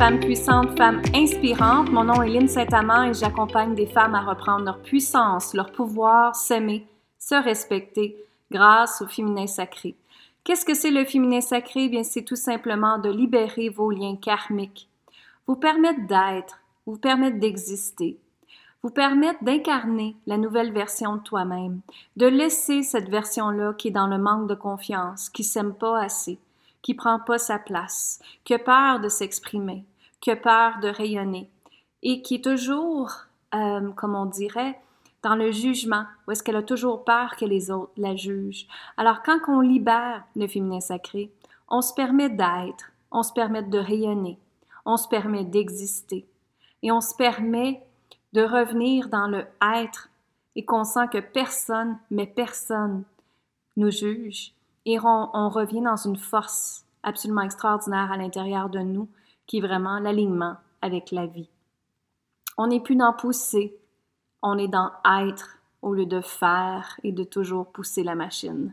Femmes puissantes, femmes inspirantes. Mon nom est Lynne Saint-Amand et j'accompagne des femmes à reprendre leur puissance, leur pouvoir, s'aimer, se respecter grâce au féminin sacré. Qu'est-ce que c'est le féminin sacré? Bien, c'est tout simplement de libérer vos liens karmiques, vous permettre d'être, vous permettre d'exister, vous permettre d'incarner la nouvelle version de toi-même, de laisser cette version-là qui est dans le manque de confiance, qui s'aime pas assez, qui prend pas sa place, qui a peur de s'exprimer, qui a peur de rayonner et qui est toujours, euh, comme on dirait, dans le jugement, ou est-ce qu'elle a toujours peur que les autres la jugent. Alors quand on libère le féminin sacré, on se permet d'être, on se permet de rayonner, on se permet d'exister et on se permet de revenir dans le être et qu'on sent que personne, mais personne nous juge et on, revient dans une force absolument extraordinaire à l'intérieur de nous qui est vraiment l'alignement avec la vie. On n'est plus dans pousser, on est dans être au lieu de faire et de toujours pousser la machine.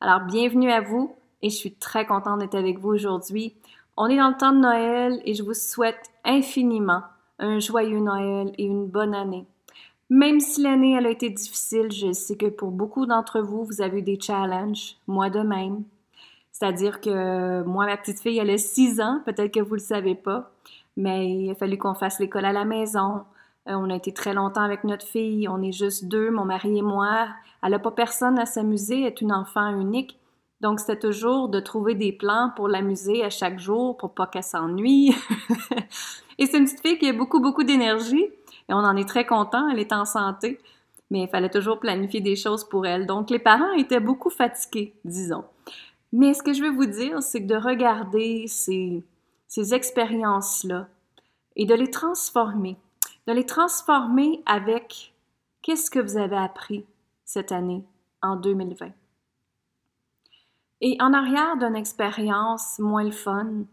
Alors, bienvenue à vous et je suis très contente d'être avec vous aujourd'hui. On est dans le temps de Noël et je vous souhaite infiniment un joyeux Noël et une bonne année. Même si l'année a été difficile, je sais que pour beaucoup d'entre vous, vous avez eu des challenges, moi de même. C'est-à-dire que moi, ma petite fille, elle a 6 ans, peut-être que vous ne le savez pas, mais il a fallu qu'on fasse l'école à la maison. Euh, on a été très longtemps avec notre fille, on est juste deux, mon mari et moi. Elle n'a pas personne à s'amuser, elle est une enfant unique. Donc, c'était toujours de trouver des plans pour l'amuser à chaque jour pour pas qu'elle s'ennuie. et c'est une petite fille qui a beaucoup, beaucoup d'énergie et on en est très content, elle est en santé, mais il fallait toujours planifier des choses pour elle. Donc, les parents étaient beaucoup fatigués, disons. Mais ce que je veux vous dire, c'est que de regarder ces, ces expériences-là et de les transformer, de les transformer avec qu'est-ce que vous avez appris cette année, en 2020. Et en arrière d'une expérience moins le fun,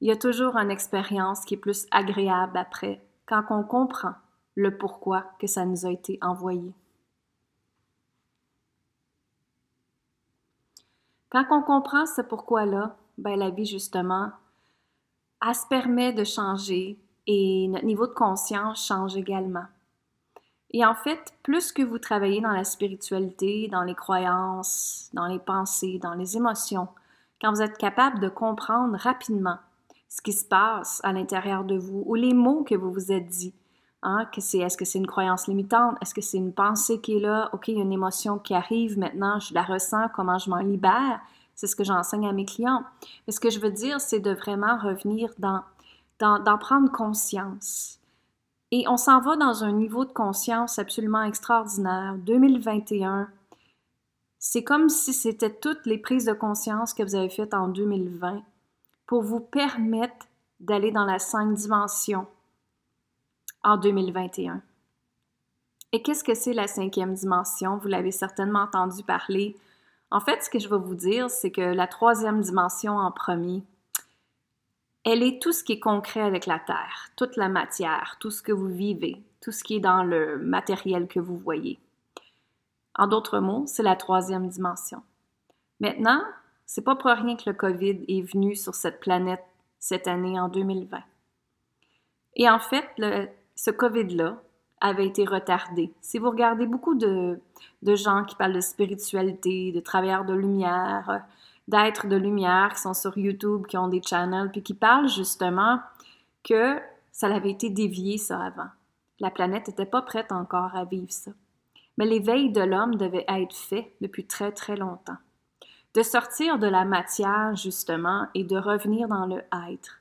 il y a toujours une expérience qui est plus agréable après, quand on comprend le pourquoi que ça nous a été envoyé. Quand on comprend ce pourquoi-là, ben la vie, justement, elle se permet de changer et notre niveau de conscience change également. Et en fait, plus que vous travaillez dans la spiritualité, dans les croyances, dans les pensées, dans les émotions, quand vous êtes capable de comprendre rapidement ce qui se passe à l'intérieur de vous ou les mots que vous vous êtes dit, hein, que c'est, est-ce que c'est une croyance limitante, est-ce que c'est une pensée qui est là, ok, il y a une émotion qui arrive maintenant, je la ressens, comment je m'en libère, c'est ce que j'enseigne à mes clients. Mais ce que je veux dire, c'est de vraiment revenir dans, d'en prendre conscience. Et on s'en va dans un niveau de conscience absolument extraordinaire. 2021, c'est comme si c'était toutes les prises de conscience que vous avez faites en 2020 pour vous permettre d'aller dans la cinq dimension en 2021. Et qu'est-ce que c'est la cinquième dimension? Vous l'avez certainement entendu parler. En fait, ce que je vais vous dire, c'est que la troisième dimension en premier, elle est tout ce qui est concret avec la Terre, toute la matière, tout ce que vous vivez, tout ce qui est dans le matériel que vous voyez. En d'autres mots, c'est la troisième dimension. Maintenant, c'est pas pour rien que le COVID est venu sur cette planète cette année en 2020. Et en fait, ce COVID-là avait été retardé. Si vous regardez beaucoup de, de gens qui parlent de spiritualité, de travailleurs de lumière, d'êtres de lumière qui sont sur YouTube, qui ont des channels, puis qui parlent justement que ça avait été dévié ça avant. La planète n'était pas prête encore à vivre ça. Mais l'éveil de l'homme devait être fait depuis très très longtemps. De sortir de la matière justement et de revenir dans le être.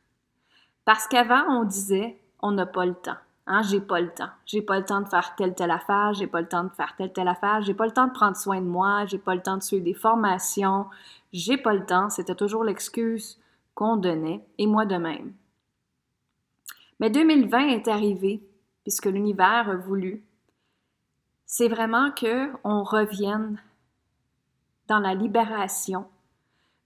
Parce qu'avant on disait on n'a pas le temps. Hein, j'ai pas le temps. J'ai pas le temps de faire telle telle affaire, j'ai pas le temps de faire telle telle affaire, j'ai pas le temps de prendre soin de moi, j'ai pas le temps de suivre des formations, j'ai pas le temps, c'était toujours l'excuse qu'on donnait, et moi de même. Mais 2020 est arrivé, puisque l'univers a voulu. C'est vraiment que on revienne dans la libération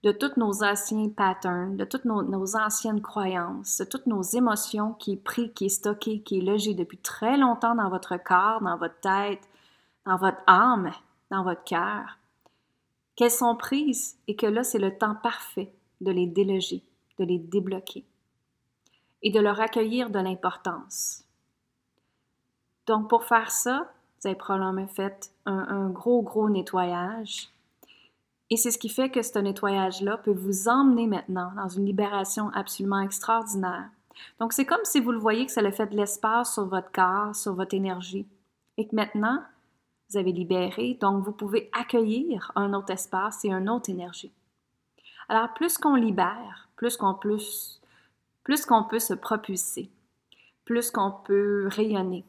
de tous nos anciens patterns, de toutes nos, anciennes croyances, de toutes nos émotions qui est pris, qui est stocké, qui est logé depuis très longtemps dans votre corps, dans votre tête, dans votre âme, dans votre cœur qu'elles sont prises et que là, c'est le temps parfait de les déloger, de les débloquer. et de leur accueillir de l'importance. Donc, pour faire ça, vous avez probablement fait un, un gros, gros nettoyage. Et c'est ce qui fait que ce nettoyage-là peut vous emmener maintenant dans une libération absolument extraordinaire. Donc, c'est comme si vous le voyez que ça a fait de l'espace sur votre corps, sur votre énergie. Et que maintenant, vous avez libéré, donc vous pouvez accueillir un autre espace et une autre énergie. Alors, plus qu'on libère, plus qu'on plus, plus qu'on peut se propulser, plus qu'on peut rayonner,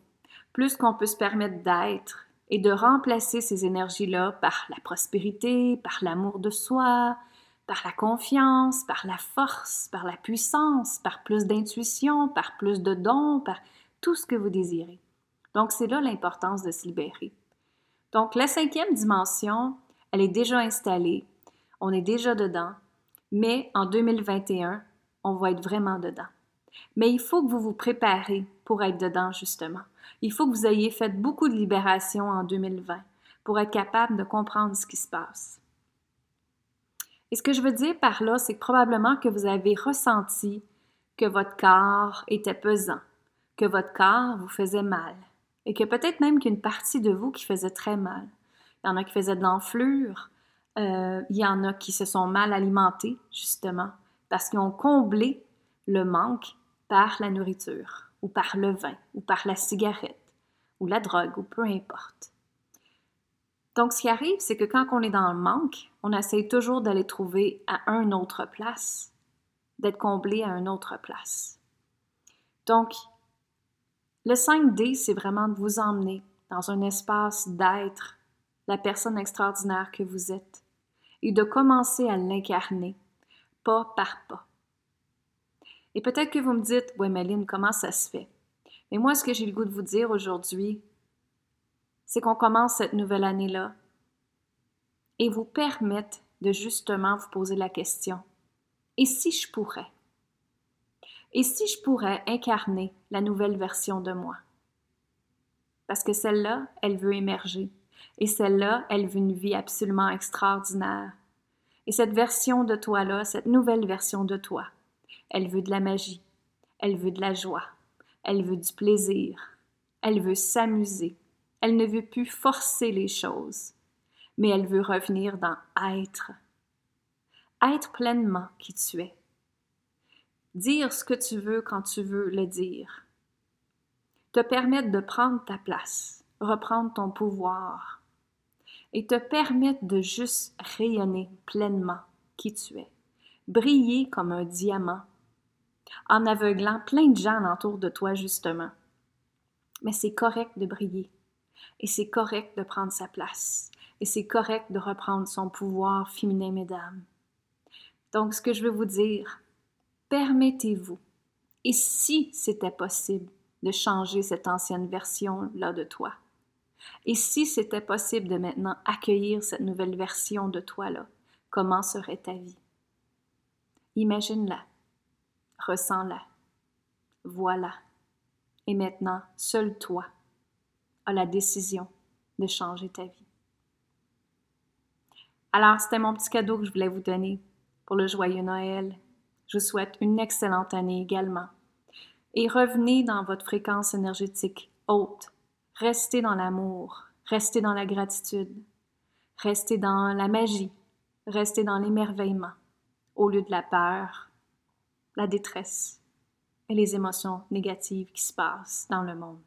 plus qu'on peut se permettre d'être et de remplacer ces énergies-là par la prospérité, par l'amour de soi, par la confiance, par la force, par la puissance, par plus d'intuition, par plus de dons, par tout ce que vous désirez. Donc, c'est là l'importance de se libérer. Donc, la cinquième dimension, elle est déjà installée, on est déjà dedans, mais en 2021, on va être vraiment dedans. Mais il faut que vous vous préparez pour être dedans, justement. Il faut que vous ayez fait beaucoup de libération en 2020 pour être capable de comprendre ce qui se passe. Et ce que je veux dire par là, c'est probablement que vous avez ressenti que votre corps était pesant, que votre corps vous faisait mal, et que peut-être même qu'une partie de vous qui faisait très mal. Il y en a qui faisaient de l'enflure, euh, il y en a qui se sont mal alimentés, justement, parce qu'ils ont comblé le manque par la nourriture, ou par le vin, ou par la cigarette, ou la drogue, ou peu importe. Donc, ce qui arrive, c'est que quand on est dans le manque, on essaie toujours d'aller trouver à une autre place, d'être comblé à une autre place. Donc, le 5D, c'est vraiment de vous emmener dans un espace d'être la personne extraordinaire que vous êtes et de commencer à l'incarner, pas par pas. Et peut-être que vous me dites, ouais, Méline, comment ça se fait? Mais moi, ce que j'ai le goût de vous dire aujourd'hui, c'est qu'on commence cette nouvelle année-là et vous permettre de justement vous poser la question, et si je pourrais? Et si je pourrais incarner la nouvelle version de moi? Parce que celle-là, elle veut émerger. Et celle-là, elle veut une vie absolument extraordinaire. Et cette version de toi-là, cette nouvelle version de toi, elle veut de la magie, elle veut de la joie, elle veut du plaisir, elle veut s'amuser, elle ne veut plus forcer les choses, mais elle veut revenir dans être. Être pleinement qui tu es. Dire ce que tu veux quand tu veux le dire. Te permettre de prendre ta place, reprendre ton pouvoir et te permettre de juste rayonner pleinement qui tu es. Briller comme un diamant en aveuglant plein de gens autour de toi justement. Mais c'est correct de briller et c'est correct de prendre sa place et c'est correct de reprendre son pouvoir féminin, mesdames. Donc, ce que je veux vous dire, permettez-vous, et si c'était possible, de changer cette ancienne version-là de toi, et si c'était possible de maintenant accueillir cette nouvelle version de toi-là, comment serait ta vie? Imagine-la, ressens-la, voilà. Et maintenant, seul toi as la décision de changer ta vie. Alors, c'était mon petit cadeau que je voulais vous donner pour le joyeux Noël. Je vous souhaite une excellente année également. Et revenez dans votre fréquence énergétique haute. Restez dans l'amour, restez dans la gratitude, restez dans la magie, restez dans l'émerveillement, au lieu de la peur, la détresse et les émotions négatives qui se passent dans le monde.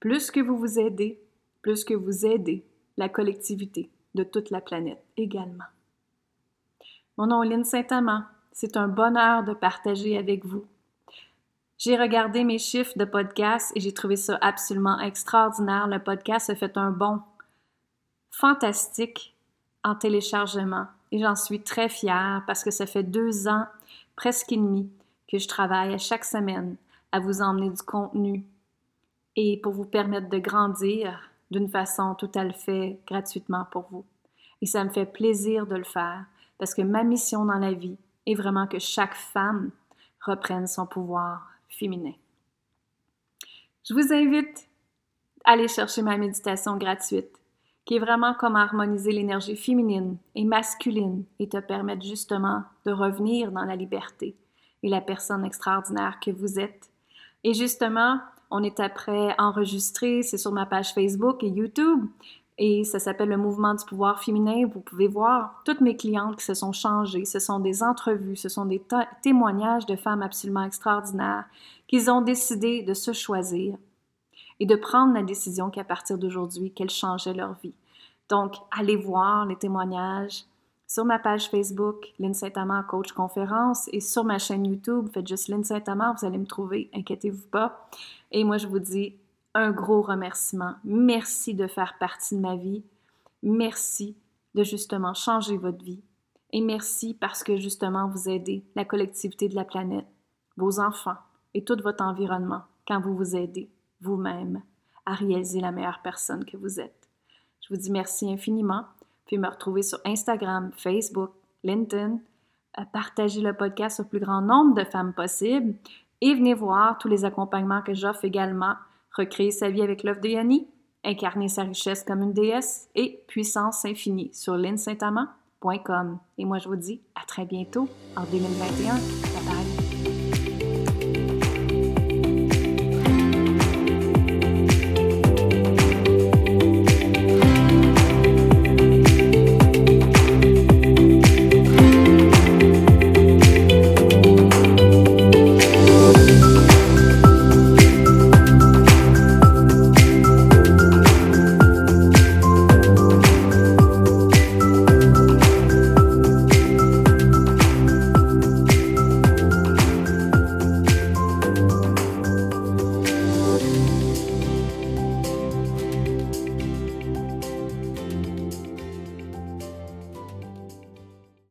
Plus que vous vous aidez, plus que vous aidez la collectivité, de toute la planète également. Mon nom est Lynne Saint-Amand. C'est un bonheur de partager avec vous. J'ai regardé mes chiffres de podcast et j'ai trouvé ça absolument extraordinaire. Le podcast a fait un bond fantastique en téléchargement et j'en suis très fière parce que ça fait deux ans, presque et que je travaille à chaque semaine à vous emmener du contenu et pour vous permettre de grandir d'une façon tout à fait gratuitement pour vous. Et ça me fait plaisir de le faire parce que ma mission dans la vie est vraiment que chaque femme reprenne son pouvoir féminin. Je vous invite à aller chercher ma méditation gratuite qui est vraiment comme harmoniser l'énergie féminine et masculine et te permettre justement de revenir dans la liberté et la personne extraordinaire que vous êtes. Et justement, on est après enregistré, c'est sur ma page Facebook et YouTube. Et ça s'appelle le mouvement du pouvoir féminin. Vous pouvez voir toutes mes clientes qui se sont changées. Ce sont des entrevues, ce sont des témoignages de femmes absolument extraordinaires qui ont décidé de se choisir et de prendre la décision qu'à partir d'aujourd'hui, qu'elles changeaient leur vie. Donc, allez voir les témoignages sur ma page Facebook, Lynn Saint-Amand Coach Conférence, et sur ma chaîne YouTube, faites juste Lynn Saint-Amand, vous allez me trouver, inquiétez-vous pas. Et moi, je vous dis un gros remerciement. Merci de faire partie de ma vie. Merci de justement changer votre vie. Et merci parce que justement vous aidez la collectivité de la planète, vos enfants et tout votre environnement quand vous vous aidez vous-même à réaliser la meilleure personne que vous êtes. Je vous dis merci infiniment. Puis me retrouver sur Instagram, Facebook, LinkedIn. Euh, partagez le podcast au plus grand nombre de femmes possible et venez voir tous les accompagnements que j'offre également recréer sa vie avec l'œuvre de Yanni, incarner sa richesse comme une déesse et puissance infinie sur linsaintamant.com. Et moi, je vous dis à très bientôt en 2021. Bye bye.